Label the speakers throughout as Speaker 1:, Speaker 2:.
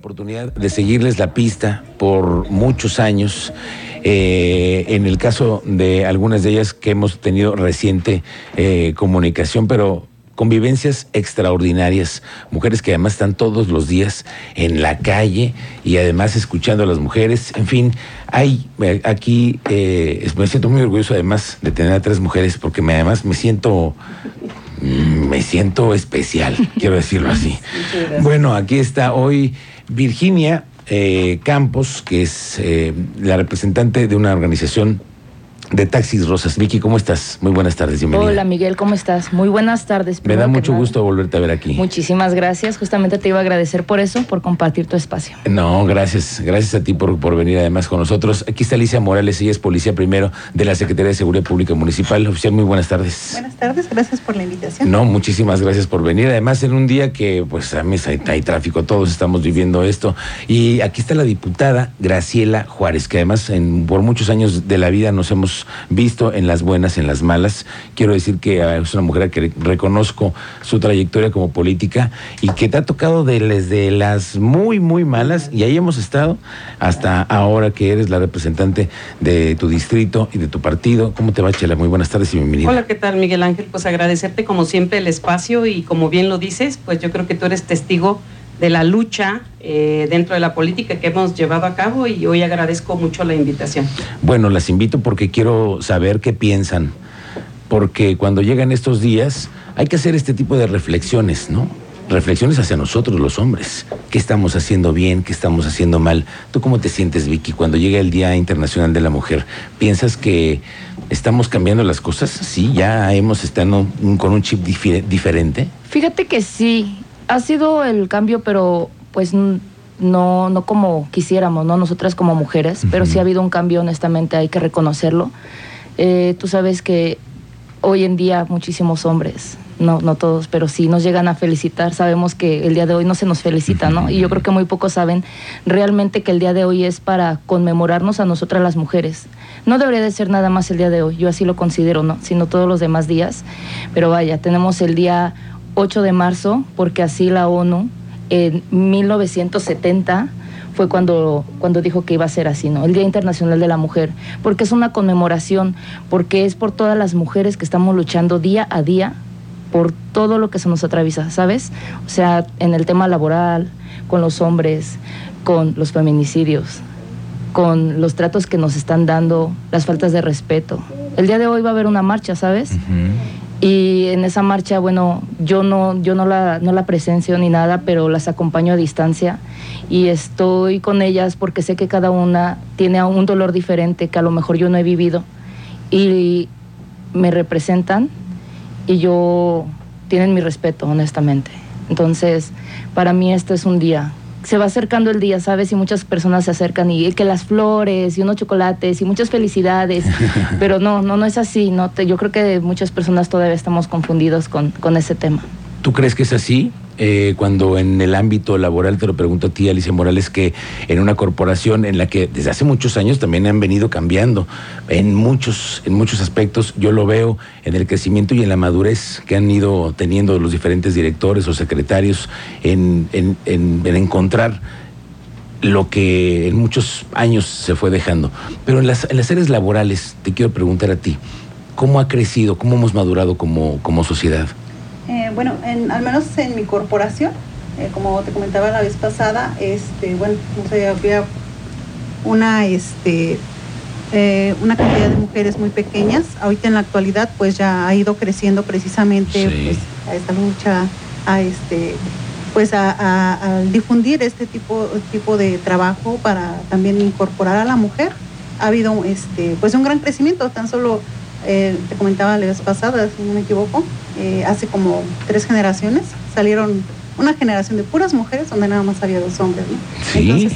Speaker 1: oportunidad de seguirles la pista por muchos años. Eh, en el caso de algunas de ellas que hemos tenido reciente eh, comunicación, pero convivencias extraordinarias, mujeres que además están todos los días en la calle y además escuchando a las mujeres, en fin, hay eh, aquí, me siento muy orgulloso además de tener a tres mujeres porque me, además me siento mm, me siento especial, quiero decirlo así. Bueno, aquí está hoy Virginia eh, Campos, que es eh, la representante de una organización de Taxis Rosas. Vicky, ¿cómo estás? Muy buenas tardes, bienvenida.
Speaker 2: Hola Miguel, ¿cómo estás? Muy buenas tardes.
Speaker 1: Me da mucho gusto volverte a ver aquí.
Speaker 2: Muchísimas gracias, justamente te iba a agradecer por eso, por compartir tu espacio.
Speaker 1: No, gracias, gracias a ti por, por venir además con nosotros. Aquí está Alicia Morales, ella es policía primero de la Secretaría de Seguridad Pública Municipal. Oficial, muy buenas tardes.
Speaker 3: Buenas tardes, gracias por la invitación.
Speaker 1: No, muchísimas gracias por venir. Además, en un día que pues a mí hay, hay tráfico, todos estamos viviendo esto. Y aquí está la diputada Graciela Juárez, que además en, por muchos años de la vida nos hemos visto en las buenas, en las malas. Quiero decir que ah, es una mujer que reconozco su trayectoria como política y que te ha tocado desde las muy, muy malas, y ahí hemos estado hasta ahora que eres la representante de tu distrito y de tu partido. ¿Cómo te va, Chela? Muy buenas tardes y bienvenida.
Speaker 3: Hola, ¿qué tal, Miguel Ángel? Pues agradecerte como siempre el espacio y como bien lo dices, pues yo creo que tú eres testigo de la lucha eh, dentro de la política que hemos llevado a cabo y hoy agradezco mucho la invitación.
Speaker 1: Bueno, las invito porque quiero saber qué piensan, porque cuando llegan estos días hay que hacer este tipo de reflexiones, ¿no? Reflexiones hacia nosotros los hombres. ¿Qué estamos haciendo bien? ¿Qué estamos haciendo mal? ¿Tú cómo te sientes, Vicky, cuando llega el Día Internacional de la Mujer? ¿Piensas que estamos cambiando las cosas? Sí, ya hemos estado con un chip diferente.
Speaker 2: Fíjate que sí, ha sido el cambio, pero pues no, no como quisiéramos, ¿no? Nosotras como mujeres, pero sí ha habido un cambio, honestamente, hay que reconocerlo. Eh, tú sabes que hoy en día muchísimos hombres, no, no todos, pero sí nos llegan a felicitar. Sabemos que el día de hoy no se nos felicita, ¿no? Y yo creo que muy pocos saben realmente que el día de hoy es para conmemorarnos a nosotras las mujeres. No debería de ser nada más el día de hoy, yo así lo considero, ¿no? Sino todos los demás días. Pero vaya, tenemos el día 8 de marzo, porque así la ONU en 1970 fue cuando, cuando dijo que iba a ser así, ¿no? El Día Internacional de la Mujer, porque es una conmemoración, porque es por todas las mujeres que estamos luchando día a día por todo lo que se nos atraviesa, ¿sabes? O sea, en el tema laboral, con los hombres, con los feminicidios, con los tratos que nos están dando, las faltas de respeto. El día de hoy va a haber una marcha, ¿sabes? Y en esa marcha, bueno, yo no, yo no la, no la presencio ni nada, pero las acompaño a distancia y estoy con ellas porque sé que cada una tiene un dolor diferente que a lo mejor yo no he vivido y me representan y yo tienen mi respeto, honestamente. Entonces, para mí esto es un día se va acercando el día, ¿sabes? Y muchas personas se acercan y que las flores y unos chocolates y muchas felicidades, pero no, no, no es así, ¿no? Yo creo que muchas personas todavía estamos confundidos con, con ese tema.
Speaker 1: ¿Tú crees que es así? Eh, cuando en el ámbito laboral, te lo pregunto a ti, Alicia Morales, que en una corporación en la que desde hace muchos años también han venido cambiando en muchos, en muchos aspectos, yo lo veo en el crecimiento y en la madurez que han ido teniendo los diferentes directores o secretarios en, en, en encontrar lo que en muchos años se fue dejando. Pero en las, en las áreas laborales, te quiero preguntar a ti, ¿cómo ha crecido, cómo hemos madurado como, como sociedad?
Speaker 4: Eh, bueno, al menos en mi corporación, eh, como te comentaba la vez pasada, este, bueno, había una, este, eh, una cantidad de mujeres muy pequeñas. Ahorita en la actualidad, pues ya ha ido creciendo precisamente pues, a esta lucha, a este, pues a, difundir este tipo, tipo de trabajo para también incorporar a la mujer. Ha habido este, pues un gran crecimiento, tan solo te comentaba la vez pasada, si no me equivoco, eh, hace como tres generaciones, salieron una generación de puras mujeres donde nada más había dos hombres, Entonces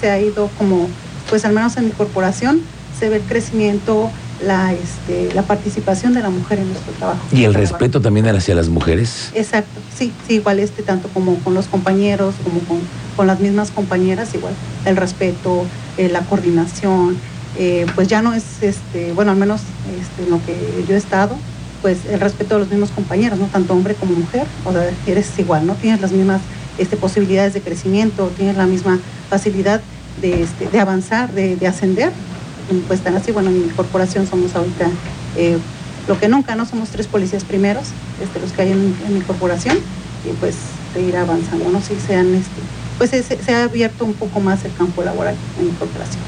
Speaker 4: se ha ido como, pues al menos en mi corporación, se ve el crecimiento, la, este, la participación de la mujer en nuestro trabajo.
Speaker 1: ¿Y el respeto también hacia las mujeres?
Speaker 4: Exacto, sí, sí, igual este, tanto como con los compañeros, como con, con las mismas compañeras, igual, el respeto, eh, la coordinación, eh, pues ya no es, este, bueno, al menos este, en lo que yo he estado, pues el respeto de los mismos compañeros, ¿no? Tanto hombre como mujer, o sea, eres igual, ¿no? Tienes las mismas este, posibilidades de crecimiento, tienen la misma facilidad de, este, de avanzar, de, de, ascender. Pues tan así, bueno, en mi corporación somos ahorita eh, lo que nunca, ¿no? Somos tres policías primeros, este, los que hay en, en mi corporación, y pues de ir avanzando, ¿no? Si sean este, pues se, ha abierto un poco más el campo laboral en corporación.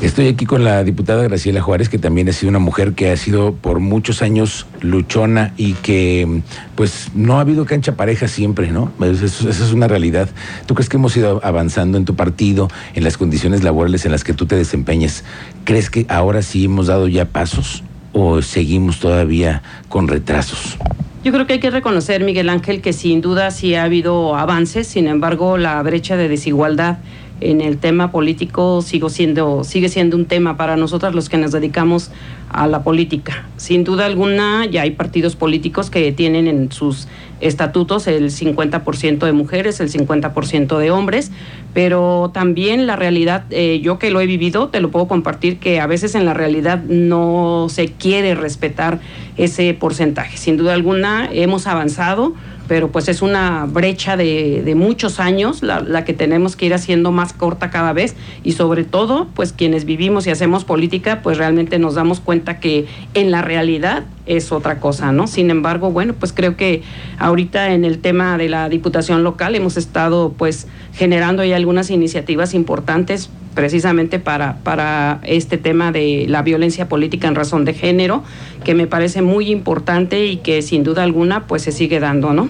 Speaker 1: Estoy aquí con la diputada Graciela Juárez, que también ha sido una mujer que ha sido por muchos años luchona y que pues no ha habido cancha pareja siempre, ¿no? Eso es una realidad. ¿Tú crees que hemos ido avanzando en tu partido, en las condiciones laborales en las que tú te desempeñas? ¿Crees que ahora sí hemos dado ya pasos o seguimos todavía con retrasos?
Speaker 3: Yo creo que hay que reconocer, Miguel Ángel, que sin duda sí ha habido avances, sin embargo, la brecha de desigualdad en el tema político sigo siendo, sigue siendo un tema para nosotros los que nos dedicamos a la política. Sin duda alguna, ya hay partidos políticos que tienen en sus estatutos el 50% de mujeres, el 50% de hombres, pero también la realidad, eh, yo que lo he vivido, te lo puedo compartir, que a veces en la realidad no se quiere respetar ese porcentaje. Sin duda alguna, hemos avanzado pero pues es una brecha de, de muchos años la, la, que tenemos que ir haciendo más corta cada vez y sobre todo pues quienes vivimos y hacemos política pues realmente nos damos cuenta que en la realidad es otra cosa, ¿no? Sin embargo, bueno, pues creo que ahorita en el tema de la diputación local hemos estado pues generando ya algunas iniciativas importantes precisamente para, para este tema de la violencia política en razón de género, que me parece muy importante y que sin duda alguna pues se sigue dando, ¿no?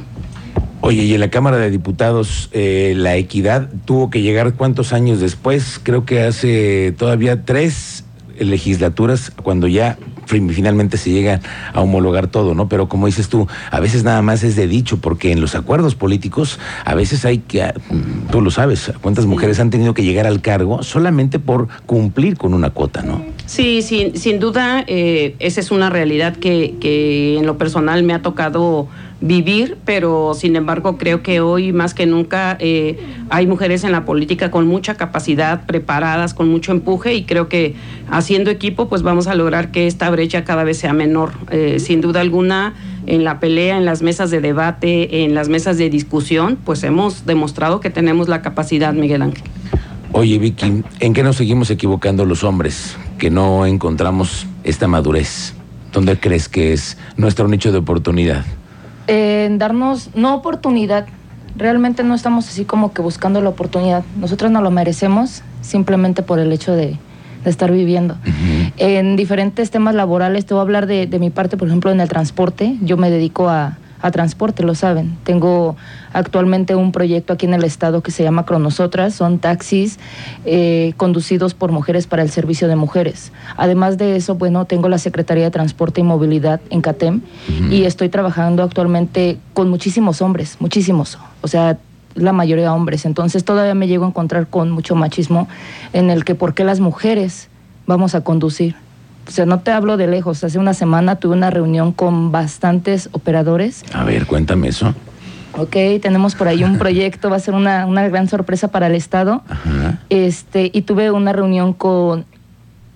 Speaker 1: Oye, y en la Cámara de Diputados, eh, la equidad tuvo que llegar cuántos años después, creo que hace todavía tres legislaturas, cuando ya finalmente se llega a homologar todo, ¿no? Pero como dices tú, a veces nada más es de dicho, porque en los acuerdos políticos a veces hay que, tú lo sabes, cuántas mujeres han tenido que llegar al cargo solamente por cumplir con una cuota, ¿no?
Speaker 3: Sí, sin, sin duda, eh, esa es una realidad que, en lo personal me ha tocado vivir, pero sin embargo creo que hoy más que nunca eh, hay mujeres en la política con mucha capacidad, preparadas, con mucho empuje y creo que haciendo equipo pues vamos a lograr que esta brecha cada vez sea menor. Eh, sin duda alguna en la pelea, en las mesas de debate, en las mesas de discusión, pues hemos demostrado que tenemos la capacidad, Miguel Ángel.
Speaker 1: Oye Vicky, ¿en qué nos seguimos equivocando los hombres que no encontramos esta madurez? ¿Dónde crees que es nuestro nicho de oportunidad?
Speaker 2: en darnos, no oportunidad, realmente no estamos así como que buscando la oportunidad. Nosotros no lo merecemos simplemente por el hecho de, de estar viviendo. Uh -huh. En diferentes temas laborales, te voy a hablar de, de, mi parte, por ejemplo, en el transporte. Yo me dedico a, a transporte, lo saben. Tengo actualmente un proyecto aquí en el estado que se llama Cronosotras. Son taxis eh, conducidos por mujeres para el servicio de mujeres. Además de eso, bueno, tengo la Secretaría de Transporte y Movilidad en CATEM uh -huh. y estoy trabajando actualmente con muchísimos hombres, muchísimos. O sea, la mayoría de hombres. Entonces todavía me llego a encontrar con mucho machismo en el que por qué las mujeres vamos a conducir. O sea, no te hablo de lejos. Hace una semana tuve una reunión con bastantes operadores.
Speaker 1: A ver, cuéntame eso.
Speaker 2: Ok, tenemos por ahí un proyecto, va a ser una, una gran sorpresa para el Estado. Ajá. Este, y tuve una reunión con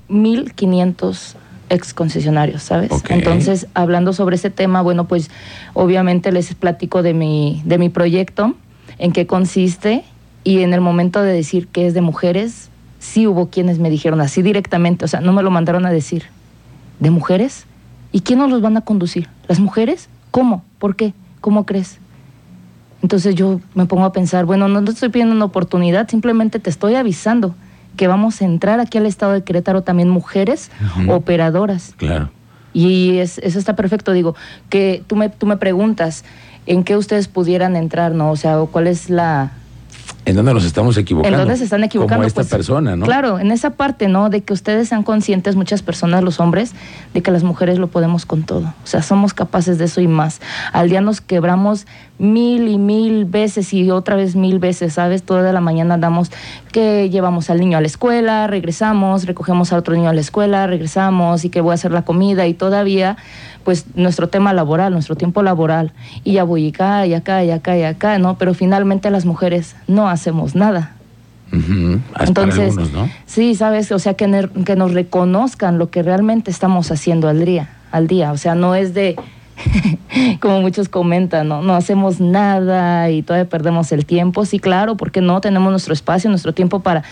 Speaker 2: 1.500 ex concesionarios, ¿sabes? Okay. Entonces, hablando sobre ese tema, bueno, pues obviamente les platico de mi, de mi proyecto, en qué consiste, y en el momento de decir que es de mujeres, sí hubo quienes me dijeron así directamente, o sea, no me lo mandaron a decir. ¿De mujeres? ¿Y quién nos los van a conducir? ¿Las mujeres? ¿Cómo? ¿Por qué? ¿Cómo crees? Entonces yo me pongo a pensar, bueno, no te estoy pidiendo una oportunidad, simplemente te estoy avisando que vamos a entrar aquí al estado de Querétaro también mujeres uh -huh. operadoras.
Speaker 1: Claro.
Speaker 2: Y es, eso está perfecto, digo, que tú me, tú me preguntas en qué ustedes pudieran entrar, ¿no? O sea, cuál es la,
Speaker 1: ¿En dónde nos estamos equivocando?
Speaker 2: ¿En dónde se están equivocando?
Speaker 1: Como esta
Speaker 2: pues,
Speaker 1: persona, ¿no?
Speaker 2: Claro, en esa parte, ¿no? De que ustedes sean conscientes, muchas personas, los hombres, de que las mujeres lo podemos con todo. O sea, somos capaces de eso y más. Al día nos quebramos mil y mil veces y otra vez mil veces, ¿sabes? Toda la mañana andamos que llevamos al niño a la escuela, regresamos, recogemos a otro niño a la escuela, regresamos y que voy a hacer la comida y todavía pues nuestro tema laboral, nuestro tiempo laboral, y ya voy acá, y acá, y acá, y acá, ¿no? Pero finalmente las mujeres no hacemos nada.
Speaker 1: Uh -huh.
Speaker 2: Entonces,
Speaker 1: algunos, ¿no?
Speaker 2: sí, sabes, o sea, que, ne que nos reconozcan lo que realmente estamos haciendo al día, al día, o sea, no es de como muchos comentan, ¿no? No hacemos nada y todavía perdemos el tiempo. Sí, claro, porque no tenemos nuestro espacio, nuestro tiempo para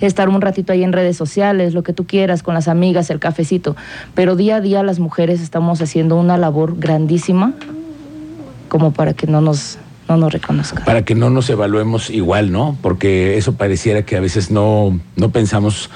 Speaker 2: estar un ratito ahí en redes sociales, lo que tú quieras, con las amigas, el cafecito. Pero día a día las mujeres estamos haciendo una labor grandísima como para que no nos no nos reconozcan.
Speaker 1: Para que no nos evaluemos igual, ¿no? Porque eso pareciera que a veces no, no pensamos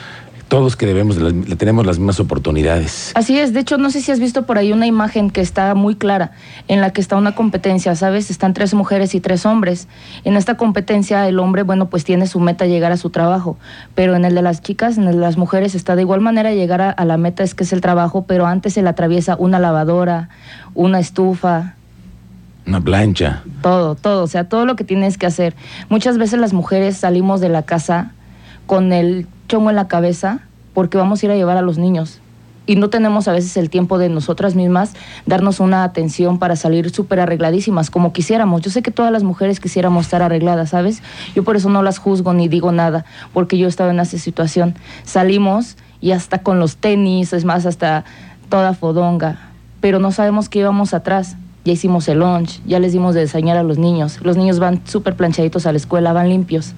Speaker 1: todos que debemos, tenemos las mismas oportunidades.
Speaker 2: Así es, de hecho no sé si has visto por ahí una imagen que está muy clara, en la que está una competencia, ¿sabes? Están tres mujeres y tres hombres. En esta competencia el hombre, bueno, pues tiene su meta llegar a su trabajo, pero en el de las chicas, en el de las mujeres está de igual manera llegar a, a la meta, es que es el trabajo, pero antes se le atraviesa una lavadora, una estufa,
Speaker 1: una plancha.
Speaker 2: Todo, todo, o sea, todo lo que tienes que hacer. Muchas veces las mujeres salimos de la casa con el chongo en la cabeza porque vamos a ir a llevar a los niños. Y no tenemos a veces el tiempo de nosotras mismas darnos una atención para salir súper arregladísimas como quisiéramos. Yo sé que todas las mujeres quisiéramos estar arregladas, ¿sabes? Yo por eso no las juzgo ni digo nada, porque yo estaba en esa situación. Salimos y hasta con los tenis, es más, hasta toda fodonga, pero no sabemos qué íbamos atrás. Ya hicimos el lunch, ya les dimos de desayunar a los niños. Los niños van súper planchaditos a la escuela, van limpios.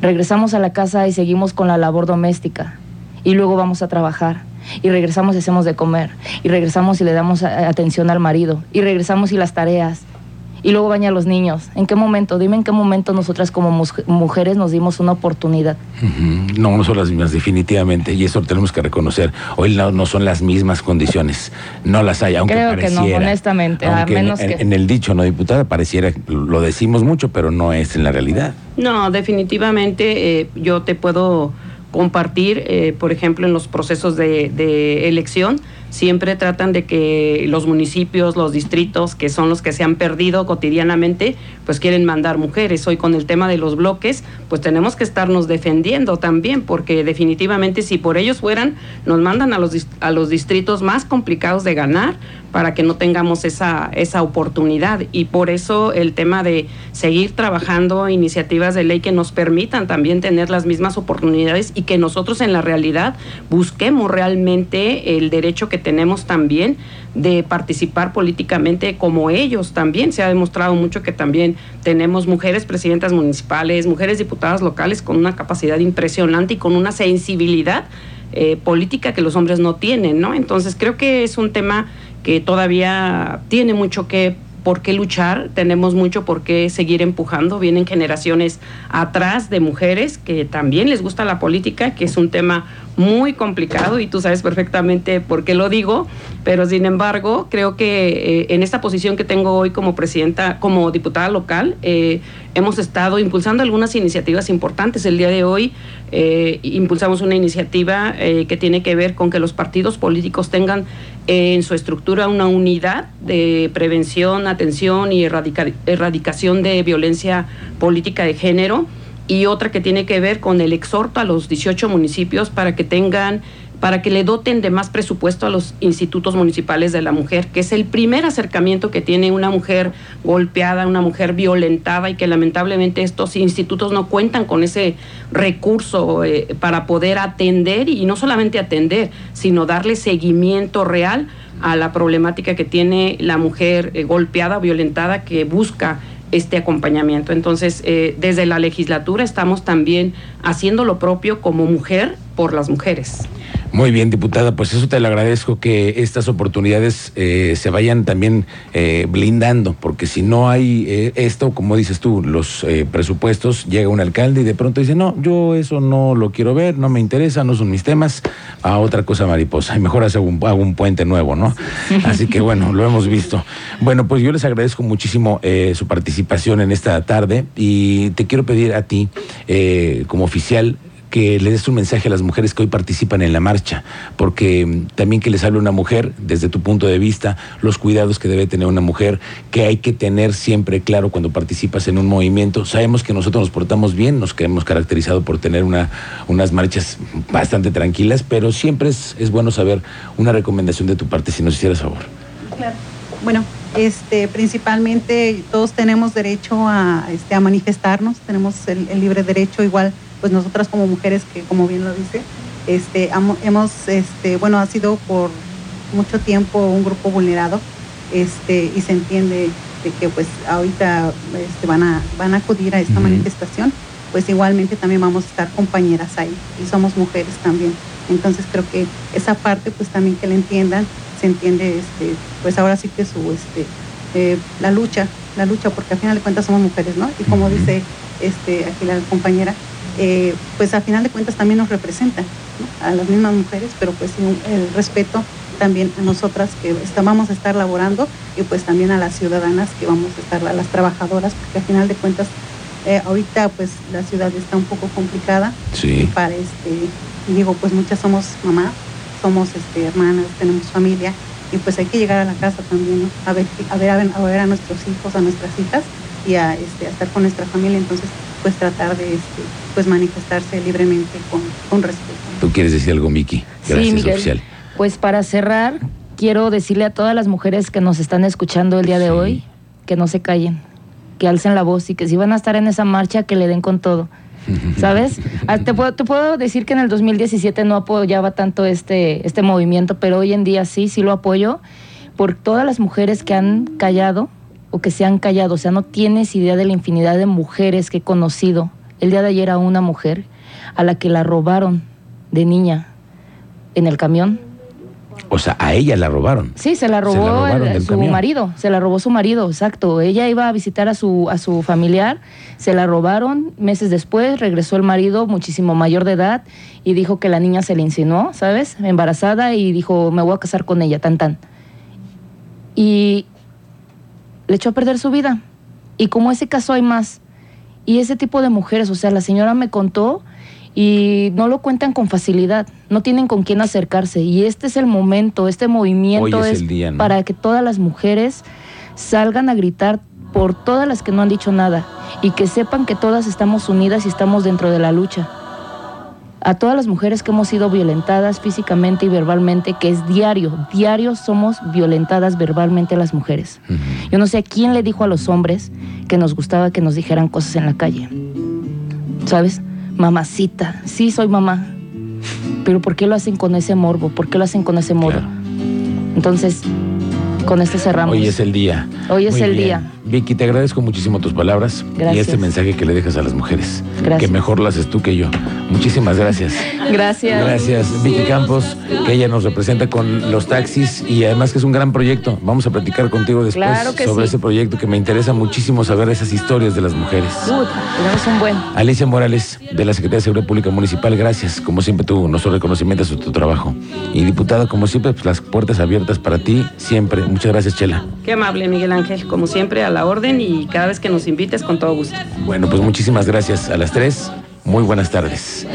Speaker 2: Regresamos a la casa y seguimos con la labor doméstica. Y luego vamos a trabajar. Y regresamos y hacemos de comer. Y regresamos y le damos atención al marido. Y regresamos y las tareas y luego baña a los niños. ¿En qué momento? Dime en qué momento nosotras como mujeres nos dimos una oportunidad.
Speaker 1: No, no son las mismas, definitivamente, y eso lo tenemos que reconocer. Hoy no, son las mismas condiciones, no las hay, aunque
Speaker 2: Creo que no, honestamente, a menos
Speaker 1: en,
Speaker 2: que...
Speaker 1: en el dicho, no diputada, pareciera, lo decimos mucho, pero no es en la realidad.
Speaker 3: No, definitivamente eh, yo te puedo compartir, eh, por ejemplo, en los procesos de, de elección, siempre tratan de que los municipios, los distritos, que son los que se han perdido cotidianamente, pues quieren mandar mujeres. Hoy con el tema de los bloques, pues tenemos que estarnos defendiendo también, porque definitivamente si por ellos fueran, nos mandan a los, a los distritos más complicados de ganar para que no tengamos esa, esa oportunidad. Y por eso el tema de seguir trabajando iniciativas de ley que nos permitan también tener las mismas oportunidades y que nosotros en la realidad busquemos realmente el derecho que tenemos también de participar políticamente como ellos también. Se ha demostrado mucho que también tenemos mujeres presidentas municipales, mujeres diputadas locales con una capacidad impresionante y con una sensibilidad eh, política que los hombres no tienen, ¿no? Entonces creo que es un tema que todavía tiene mucho que por qué luchar, tenemos mucho por qué seguir empujando. Vienen generaciones atrás de mujeres que también les gusta la política, que es un tema muy complicado y tú sabes perfectamente por qué lo digo, pero sin embargo creo que eh, en esta posición que tengo hoy como presidenta, como diputada local, eh, hemos estado impulsando algunas iniciativas importantes. El día de hoy eh, impulsamos una iniciativa que tiene que ver con que los partidos políticos tengan en su estructura una unidad de prevención, atención y erradicación de violencia política de género y otra que tiene que ver con el exhorto a los 18 municipios para que tengan para que le doten de más presupuesto a los institutos municipales de la mujer, que es el primer acercamiento que tiene una mujer golpeada, una mujer violentada y que lamentablemente estos institutos no cuentan con ese recurso eh, para poder atender y no solamente atender, sino darle seguimiento real a la problemática que tiene la mujer eh, golpeada, violentada, que busca este acompañamiento. Entonces, eh, desde la legislatura estamos también haciendo lo propio como mujer por las mujeres.
Speaker 1: Muy bien, diputada, pues eso te lo agradezco que estas oportunidades eh, se vayan también eh, blindando, porque si no hay eh, esto, como dices tú, los presupuestos, llega un alcalde y de pronto dice, no, yo eso no lo quiero ver, no me interesa, no son mis temas, a otra cosa mariposa, y mejor hago un, hago un puente nuevo, ¿no? Así que bueno, lo hemos visto. Bueno, pues yo les agradezco muchísimo su participación en esta tarde y te quiero pedir a ti, como oficial, que le des un mensaje a las mujeres que hoy participan en la marcha, porque mm, también que les hable una mujer, desde tu punto de vista, los cuidados que debe tener una mujer, que hay que tener siempre claro cuando participas en un movimiento. Sabemos que nosotros nos portamos bien, nos hemos caracterizado por tener una, unas marchas bastante tranquilas, pero siempre es, es bueno saber una recomendación de tu parte, si nos hicieras favor.
Speaker 4: Claro. Bueno, este, principalmente todos tenemos derecho a, este, a manifestarnos, tenemos el, el libre derecho igual pues nosotras como mujeres que como bien lo dice, este, hemos, este, bueno, ha sido por mucho tiempo un grupo vulnerado este, y se entiende de que pues ahorita este, van, a, van a acudir a esta manifestación, pues igualmente también vamos a estar compañeras ahí y somos mujeres también. Entonces creo que esa parte pues también que la entiendan, se entiende este, pues ahora sí que su, este, eh, la lucha, la lucha, porque al final de cuentas somos mujeres, ¿no? Y como dice este, aquí la compañera, eh, pues al final de cuentas también nos representan a las mismas mujeres, pero pues el respeto también a nosotras que vamos a estar laborando y pues también a las ciudadanas que vamos a estar, a las trabajadoras, porque al final de cuentas eh, ahorita pues la ciudad está un poco complicada.
Speaker 1: Sí.
Speaker 4: para este, digo, pues muchas somos mamás, somos este, hermanas, tenemos familia y pues hay que llegar a la casa también, A ver, a ver, a ver, a nuestros hijos, a nuestras hijas y a, este, a estar con nuestra familia, entonces pues tratar de este, pues manifestarse libremente con, con respeto.
Speaker 1: ¿Tú quieres decir algo, Miki? Gracias,
Speaker 2: sí,
Speaker 1: oficial.
Speaker 2: Pues para cerrar, quiero decirle a todas las mujeres que nos están escuchando el día de hoy que no se callen, que alcen la voz y que si van a estar en esa marcha, que le den con todo. ¿Sabes? Ah, te puedo, te puedo decir que en el 2017 no apoyaba tanto este, este movimiento, pero hoy en día sí, sí lo apoyo por todas las mujeres que han callado o que se han callado. O sea, no tienes idea de la infinidad de mujeres que he conocido. El día de ayer a una mujer a la que la robaron de niña en el camión
Speaker 1: o sea, a ella la robaron.
Speaker 2: Sí, se la robó su marido, se la robó su marido, exacto. Ella iba a visitar a su, a su familiar, se la robaron, meses después regresó el marido muchísimo mayor de edad y dijo que la niña se le insinuó, ¿sabes? Embarazada y dijo, me voy a casar con ella, tan tan. Y le echó a perder su vida. Y como ese caso hay más, y ese tipo de mujeres, o sea, la señora me contó y no lo cuentan con facilidad, no tienen con quién acercarse y este es el momento, este movimiento es, para que todas las mujeres salgan a gritar por todas las que no han dicho nada y que sepan que todas estamos unidas y estamos dentro de la lucha. A todas las mujeres que hemos sido violentadas físicamente y verbalmente, que es diario, diario somos violentadas verbalmente las mujeres. Yo no sé a quién le dijo a los hombres que nos gustaba que nos dijeran cosas en la calle. ¿Sabes? mamacita, sí soy mamá, pero ¿por qué lo hacen con ese morbo? ¿Por qué lo hacen con ese modo? Entonces, con esto cerramos.
Speaker 1: Hoy es el día.
Speaker 2: Hoy es el día.
Speaker 1: Vicky, te agradezco muchísimo tus palabras y este mensaje que le dejas a las mujeres.
Speaker 2: Gracias.
Speaker 1: Que mejor lo haces tú que yo. Muchísimas gracias.
Speaker 2: Gracias.
Speaker 1: Gracias, Vicky Campos, que ella nos representa con los taxis y además que es un gran proyecto. Vamos a platicar contigo después sobre ese proyecto que me interesa muchísimo saber esas historias de las mujeres.
Speaker 2: tenemos un buen.
Speaker 1: Alicia Morales, de la Secretaría de Seguridad Pública Municipal, gracias. Como siempre, tú, nuestro reconocimiento a tu trabajo. Y diputada, como siempre, pues, las puertas abiertas para ti, siempre. Muchas gracias, Chela.
Speaker 3: Qué amable, Miguel Ángel. Como siempre, a la orden y cada vez que nos invites, con todo gusto.
Speaker 1: Bueno, pues muchísimas gracias a las tres. Muy buenas tardes.